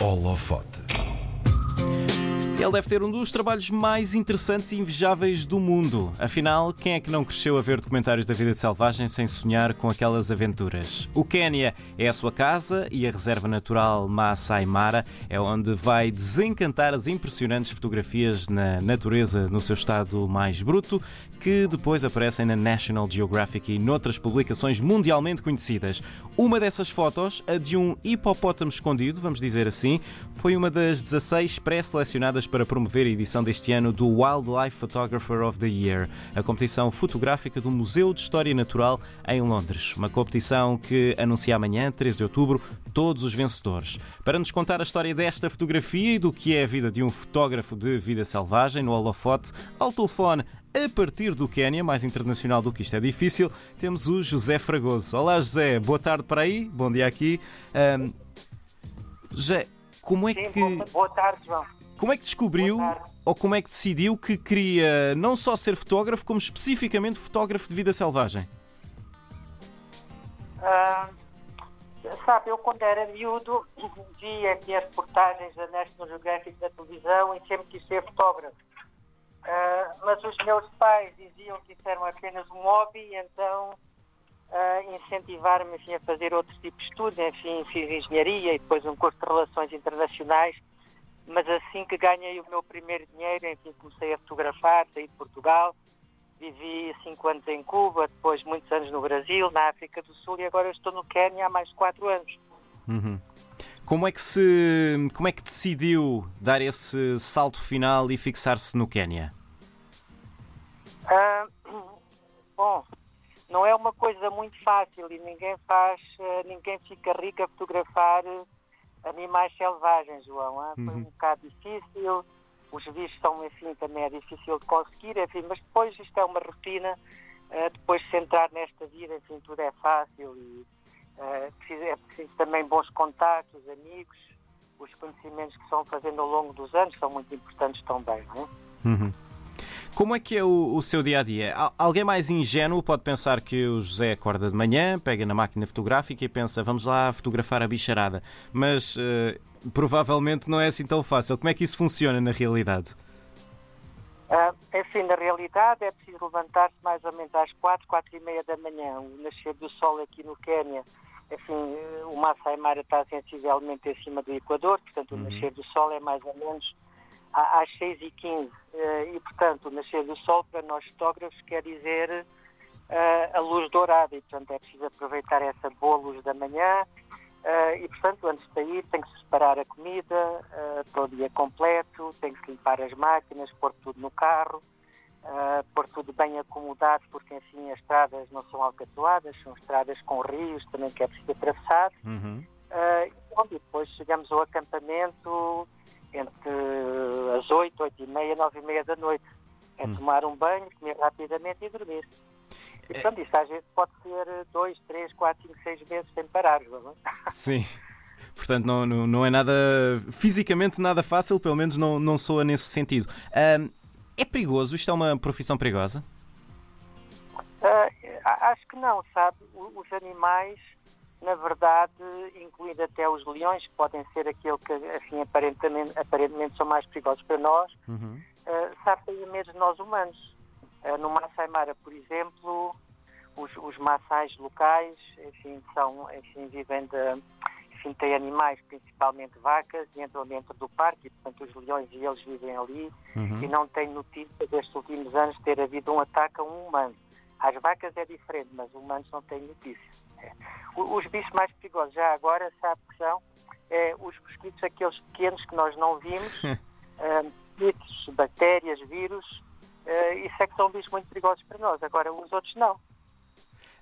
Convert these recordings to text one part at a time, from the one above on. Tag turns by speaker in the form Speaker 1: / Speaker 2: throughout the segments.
Speaker 1: Holofote.
Speaker 2: Ele deve ter um dos trabalhos mais interessantes e invejáveis do mundo. Afinal, quem é que não cresceu a ver documentários da vida selvagem sem sonhar com aquelas aventuras? O Quénia é a sua casa e a reserva natural Maasai Mara é onde vai desencantar as impressionantes fotografias na natureza no seu estado mais bruto, que depois aparecem na National Geographic e noutras publicações mundialmente conhecidas. Uma dessas fotos, a de um hipopótamo escondido, vamos dizer assim, foi uma das 16 pré-selecionadas para promover a edição deste ano do Wildlife Photographer of the Year, a competição fotográfica do Museu de História Natural em Londres. Uma competição que anuncia amanhã, 13 de outubro, todos os vencedores. Para nos contar a história desta fotografia e do que é a vida de um fotógrafo de vida selvagem no holofote, ao telefone a partir do Quénia, mais internacional do que isto é difícil, temos o José Fragoso. Olá José, boa tarde para aí, bom dia aqui. Um, José, como é
Speaker 3: Sim,
Speaker 2: que.
Speaker 3: boa tarde, João.
Speaker 2: Como é que descobriu ou como é que decidiu que queria não só ser fotógrafo, como especificamente fotógrafo de vida selvagem?
Speaker 3: Ah, sabe, eu quando era miúdo via aqui as reportagens da National Geographic na televisão e sempre quis ser fotógrafo. Ah, mas os meus pais diziam que isso era apenas um hobby, então ah, incentivaram-me enfim, a fazer outro tipo de estudo. Enfim, fiz engenharia e depois um curso de relações internacionais. Mas assim que ganhei o meu primeiro dinheiro, enfim, comecei a fotografar, saí de Portugal. Vivi cinco anos em Cuba, depois muitos anos no Brasil, na África do Sul e agora estou no Quénia há mais de quatro anos.
Speaker 2: Como é que se, como é que decidiu dar esse salto final e fixar-se no Quénia?
Speaker 3: Ah, bom, não é uma coisa muito fácil e ninguém faz, eh, ninguém fica rico a fotografar eh, animais selvagens, João. ah. Foi um bocado difícil, os vistos são, enfim, também é difícil de conseguir, enfim, mas depois isto é uma rotina, eh, depois de se entrar nesta vida, enfim, tudo é fácil e eh, preciso- é preciso também bons contactos, amigos, os conhecimentos que se vão fazendo ao longo dos anos são muito importantes também, não é?
Speaker 2: Como é que é o, o seu dia a dia? Al- Alguém mais ingênuo pode pensar que o José acorda de manhã, pega na máquina fotográfica e pensa, vamos lá fotografar a bicharada. Mas eh, provavelmente não é assim tão fácil. Como é que isso funciona na realidade?
Speaker 3: Ah, enfim, na realidade é preciso levantar-se mais ou menos às quatro, quatro e meia da manhã. O nascer do sol aqui no Quénia, enfim, eh, o Masai Mara está sensivelmente acima do Equador, portanto o nascer do sol é mais ou menos às seis e quinze. Eh, E, portanto, o nascer do sol para nós fotógrafos quer dizer ah, a luz dourada e, portanto, é preciso aproveitar essa boa luz da manhã ah, e, portanto, antes de sair tem que se separar a comida ah, para o dia completo, tem que se limpar as máquinas, pôr tudo no carro, ah, pôr tudo bem acomodado, porque, enfim, as estradas não são alcaçoadas, são estradas com rios também que é preciso atravessar.
Speaker 2: Uhum.
Speaker 3: Pronto, e depois chegamos ao acampamento entre as 8, 8 e meia, 9 e meia da noite. É tomar um banho, comer rapidamente e dormir. E portanto, isso às vezes pode ser 2, 3, 4, 5, 6 meses sem parar. não é?
Speaker 2: Sim. Portanto, não, não, não é nada fisicamente nada fácil, pelo menos não, não soa nesse sentido. Ahm, é perigoso? Isto é uma profissão perigosa?
Speaker 3: A- acho que não, sabe? Os animais, na verdade, incluindo até os leões, que podem ser aquele que, assim, aparentemente, aparentemente são mais perigosos para nós,
Speaker 2: Uhum.
Speaker 3: uh, sabe, têm medo de nós humanos. Uh, no Maasai Mara, por exemplo, os, os Maasais locais, enfim, são, enfim, vivem de, enfim, têm animais, principalmente vacas, e entram dentro do parque, e, portanto, os leões e eles vivem ali,
Speaker 2: Uhum.
Speaker 3: e não tem notícia destes últimos anos ter havido um ataque a um humano. Às vacas é diferente, mas humanos não têm notícia. É. Os bichos mais perigosos, já agora, sabe que são é, os mosquitos, aqueles pequenos que nós não vimos, ah, mosquitos, bactérias, vírus, ah, isso é que são bichos muito perigosos para nós. Agora, os outros não.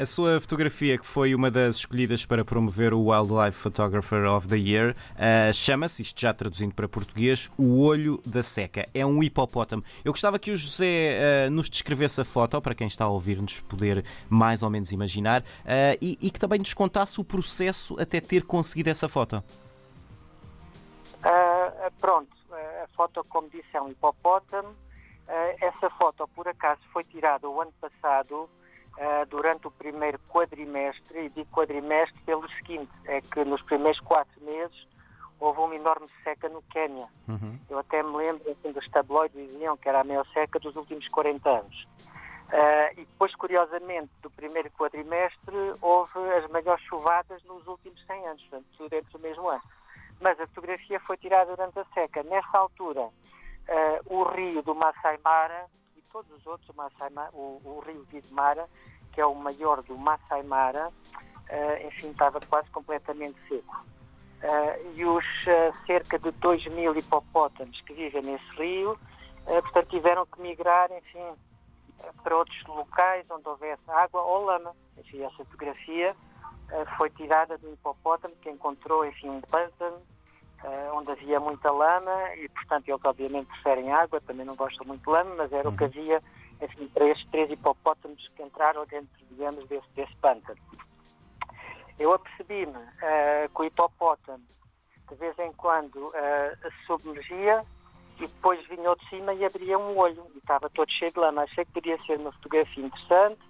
Speaker 2: A sua fotografia, que foi uma das escolhidas para promover o Wildlife Photographer of the Year, ah, chama-se, isto já traduzindo para português, O Olho da Seca. É um hipopótamo. Eu gostava que o José ah, nos descrevesse a foto, para quem está a ouvir-nos poder mais ou menos imaginar, ah, e, e que também nos contasse o processo até ter conseguido essa foto.
Speaker 3: Ah, pronto, ah, a foto, como disse, é um hipopótamo. Ah, essa foto, por acaso, foi tirada o ano passado, ah, durante o primeiro quadrimestre, e digo quadrimestre pelo seguinte, é que nos primeiros quatro meses houve uma enorme seca no Quênia. Uhum. Eu até me lembro assim, dos tabloides diziam que era a maior seca dos últimos 40 anos. Uh, e depois, curiosamente, do primeiro quadrimestre, houve as maiores chuvadas nos últimos 100 anos, portanto, tudo dentro do mesmo ano. Mas a fotografia foi tirada durante a seca. Nessa altura, uh, o rio do Masai Mara todos os outros, o, Masai o, o rio Vidmara, que é o maior do Masai Mara, uh, enfim, estava quase completamente seco. e os cerca de 2 mil hipopótamos que vivem nesse rio, portanto, tiveram que migrar, enfim, para outros locais onde houvesse água ou lama. Enfim, essa fotografia uh, foi tirada do hipopótamo que encontrou enfim, um pântano uh, onde havia muita lama e, portanto, eles obviamente preferem água, também não gostam muito de lama, mas era uhum. o que uhum. havia enfim, para estes três hipopótamos que entraram dentro, digamos, desse, desse pântano. Eu apercebi-me uh, que o hipopótamo, de vez em quando, uh, submergia e depois vinha de cima e abria um olho e estava todo cheio de lama. Achei que podia ser uma fotografia interessante.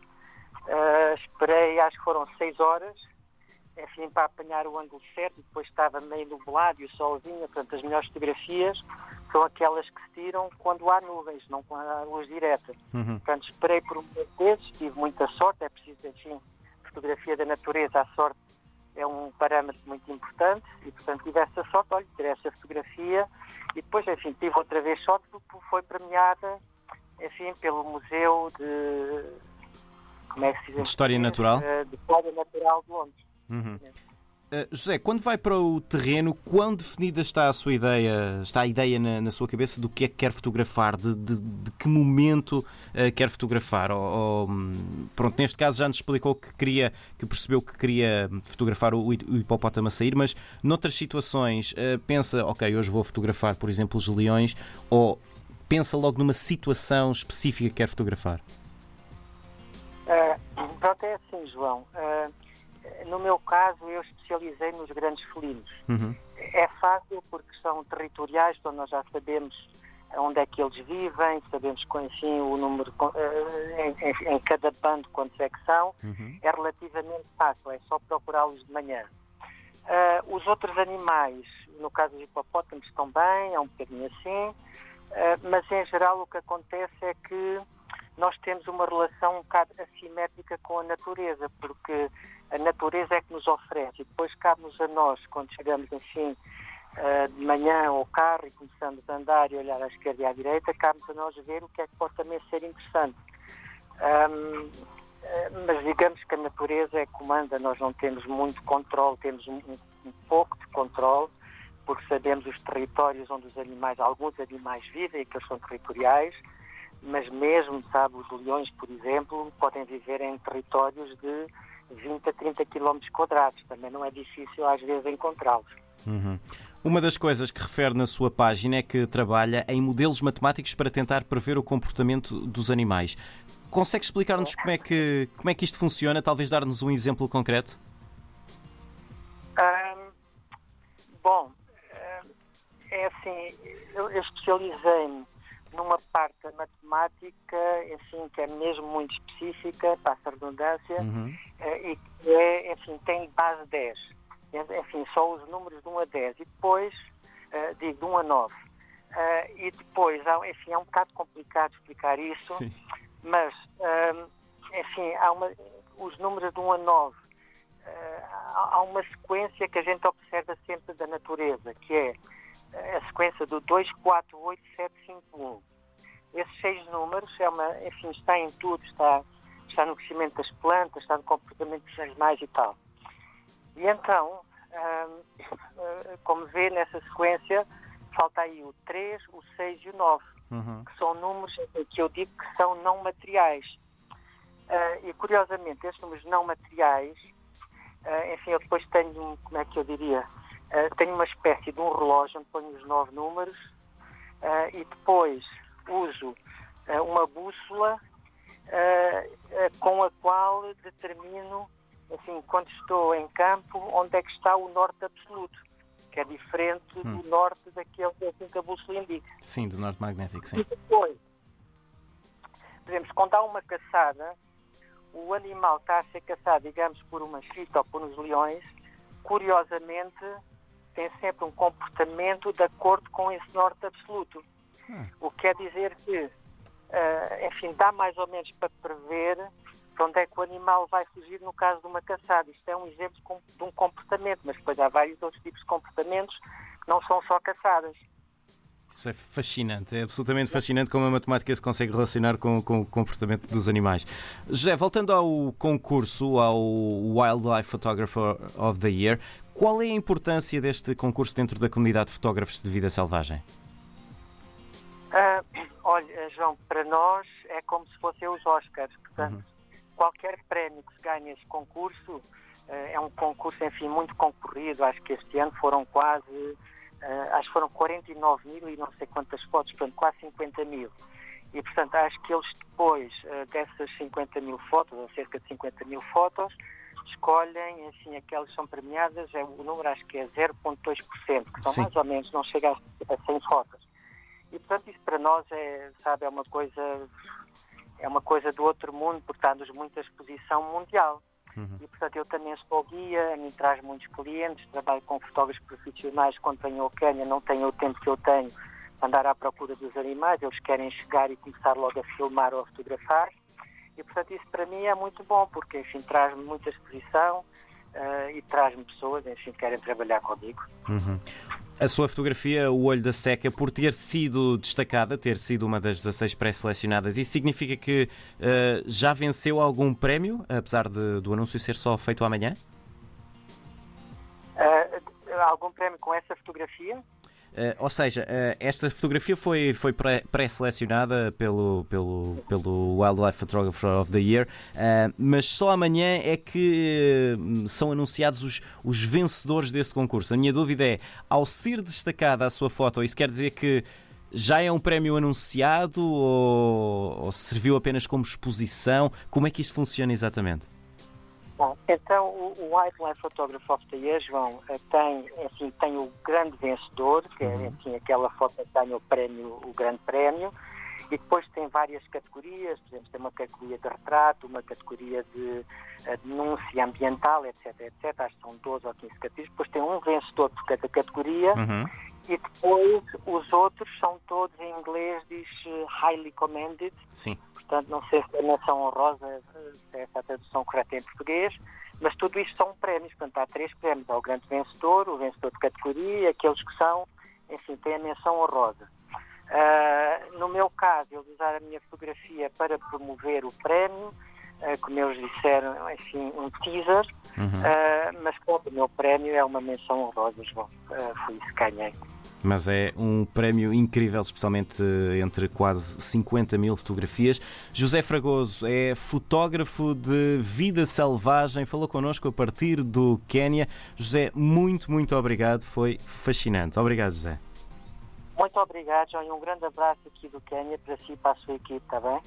Speaker 3: Uh, esperei, acho que foram seis horas, enfim, para apanhar o ângulo certo. E depois estava meio nublado e o solzinho. Portanto, as melhores fotografias são aquelas que se tiram quando há nuvens, não quando há luz direta. Uhum. Portanto, esperei por um vezes, tive muita sorte. É preciso, enfim, fotografia da natureza, a sorte é um parâmetro muito importante e, portanto, tive essa sorte, olha, tirei essa fotografia e depois, enfim, tive outra vez sorte porque foi premiada, enfim, pelo Museu de...
Speaker 2: Como é que se diz? De História Natural?
Speaker 3: De História Natural de Londres.
Speaker 2: Uhum. Uh, José, quando vai para o terreno, quão definida está a sua ideia, está a ideia na, na sua cabeça do que é que quer fotografar, de, de, de que momento uh, quer fotografar? Ou, ou, pronto, neste caso já nos explicou que queria, que percebeu que queria fotografar o, o hipopótamo a sair, mas noutras situações uh, pensa, ok, hoje vou fotografar, por exemplo, os leões, ou pensa logo numa situação específica que quer fotografar?
Speaker 3: Uh, pronto, é assim, João. Uh, no meu caso, eu especializei nos grandes felinos. Uhum. É fácil porque são territoriais, então nós já sabemos onde é que eles vivem, sabemos assim, o número eh, em, em, cada bando quantos é que são. Uhum. É relativamente fácil, é só procurá-los de manhã. Uh, os outros animais, no caso dos hipopótamos, estão bem, é um bocadinho assim, uh, mas em geral o que acontece é que nós temos uma relação um bocado assimétrica com a natureza, porque a natureza é que nos oferece e depois cabe-nos a nós, quando chegamos, enfim, eh, de manhã ao carro e começamos a andar e olhar à esquerda e à direita, cabe-nos a nós ver o que é que pode também ser interessante. Um, eh, mas digamos que a natureza é que comanda, nós não temos muito controle, temos um, um, pouco de controle, porque sabemos os territórios onde os animais, alguns animais vivem que eles são territoriais, mas mesmo, sabe, os leões, por exemplo, podem viver em territórios de 20 a 30 km quadrados. Também não é difícil às vezes encontrá-los.
Speaker 2: Uhum. Uma das coisas que refere na sua página é que trabalha em modelos matemáticos para tentar prever o comportamento dos animais. Consegue explicar-nos como, é que, como é que isto funciona? Talvez dar-nos um exemplo concreto?
Speaker 3: Bom, é assim, eu, eu especializei-me numa parte da matemática, enfim, que é mesmo muito específica, passa a redundância, uhum. Eh, e que é, enfim, tem base 10. Enfim, só os números de 1 a 10. E depois, uh, digo, de 1 a 9. Uh, eh, e depois, enfim, é um bocado complicado explicar isso, Sim. mas, uh, enfim, há uma, os números de 1 a 9, há uma sequência que a gente observa sempre da natureza, que é a sequência do 2, 4, 8, 7, 5, 1. Esses seis números, é uma, enfim, está em tudo, está, está no crescimento das plantas, está no comportamento dos animais e tal. E então, hum, como vê nessa sequência, falta aí o 3, o 6 e o 9, uhum. que são números que eu digo que são não materiais. Uh, e curiosamente, esses números não materiais, uh, enfim, eu depois tenho, como é que eu diria, uh, tenho uma espécie de um relógio onde ponho os nove números e depois uso uma bússola com a qual determino, assim, quando estou em campo, onde é que está o norte absoluto, que é diferente hum. do norte daquele que a bússola indica.
Speaker 2: Sim, do norte magnético, sim.
Speaker 3: E depois, por exemplo, quando há uma caçada, o animal está a ser caçado, digamos, por uma chita ou por uns leões, curiosamente, tem sempre um comportamento de acordo com esse norte absoluto.
Speaker 2: Ah.
Speaker 3: O que quer dizer que, uh, enfim, dá mais ou menos para prever para onde é que o animal vai fugir no caso de uma caçada. Isto é um exemplo de um comportamento, mas depois há vários outros tipos de comportamentos que não são só caçadas.
Speaker 2: Isso é fascinante, é absolutamente fascinante como a matemática se consegue relacionar com, com, o comportamento dos animais. José, voltando ao concurso, ao Wildlife Photographer of the Year, qual é a importância deste concurso dentro da comunidade de fotógrafos de vida selvagem?
Speaker 3: Uh, olha, João, para nós é como se fossem os Oscars. Portanto, uhum. qualquer prémio que se ganhe esse concurso uh, é um concurso, enfim, muito concorrido. Acho que este ano foram quase uh, acho que foram 49 mil e não sei quantas fotos, portanto quase 50 mil. E, portanto, acho que eles depois uh, dessas 50 mil fotos, ou cerca de 50 mil fotos, escolhem, assim, aquelas que são premiadas, é, o número acho que é 0,2%, que são Sim. mais ou menos, não chega a 100 fotos. E, portanto, isso para nós é, sabe, é uma coisa, é uma coisa do outro mundo, porque está-nos muita exposição mundial. Uhum. E, portanto, eu também sou guia, a mim traz muitos clientes, trabalho com fotógrafos profissionais quando venho ao Quênia, não tenho o tempo que eu tenho andar à procura dos animais, eles querem chegar e começar logo a filmar ou a fotografar. E, portanto, isso para mim é muito bom, porque, enfim, traz-me muita exposição uh, e traz-me pessoas, enfim, que querem trabalhar comigo.
Speaker 2: Uhum a sua fotografia, O Olho da Seca, por ter sido destacada, ter sido uma das 16 pré-selecionadas, isso significa que uh, já venceu algum prémio, apesar de, do anúncio ser só feito amanhã?
Speaker 3: Uh, algum prémio com essa fotografia?
Speaker 2: Uh, ou seja, uh, esta fotografia foi, foi pré-selecionada pelo, pelo, pelo Wildlife Photographer of the Year, uh, mas só amanhã é que são anunciados os, os vencedores desse concurso. A minha dúvida é: ao ser destacada a sua foto, isso quer dizer que já é um prémio anunciado ou, ou serviu apenas como exposição? Como é que isto funciona exatamente?
Speaker 3: Então o, Wildlife Photographer of the Year, João, eh, tem, assim, tem o grande vencedor, que é assim, aquela foto que ganha o prémio, o grande prémio, e depois tem várias categorias, por exemplo, tem uma categoria de retrato, uma categoria de uh, denúncia ambiental, etc, etc. Acho que são 12 ou 15 categorias. Depois tem um vencedor por cada categoria uhum. E depois os outros são todos em inglês, diz uh, highly commended.
Speaker 2: Sim.
Speaker 3: Portanto, não sei se a menção honrosa, se é essa a tradução correta em português, mas tudo isto são prémios. Portanto, há três prémios. Há o grande vencedor, o vencedor de categoria, aqueles que são, enfim, têm a menção honrosa. Uh, no meu caso, eles usaram a minha fotografia para promover o prémio, uh, como eles disseram, enfim, um teaser, uhum. uh, mas claro, o meu prémio é uma menção honrosa, João. foi isso que ganhei.
Speaker 2: Mas é um prémio incrível, especialmente entre quase 50 mil fotografias. José Fragoso é fotógrafo de vida selvagem, falou connosco a partir do Quénia. José, muito, muito obrigado, foi fascinante. Obrigado, José.
Speaker 3: Muito obrigado, João, e um grande abraço aqui do Quénia para si e para a sua equipe, está bem?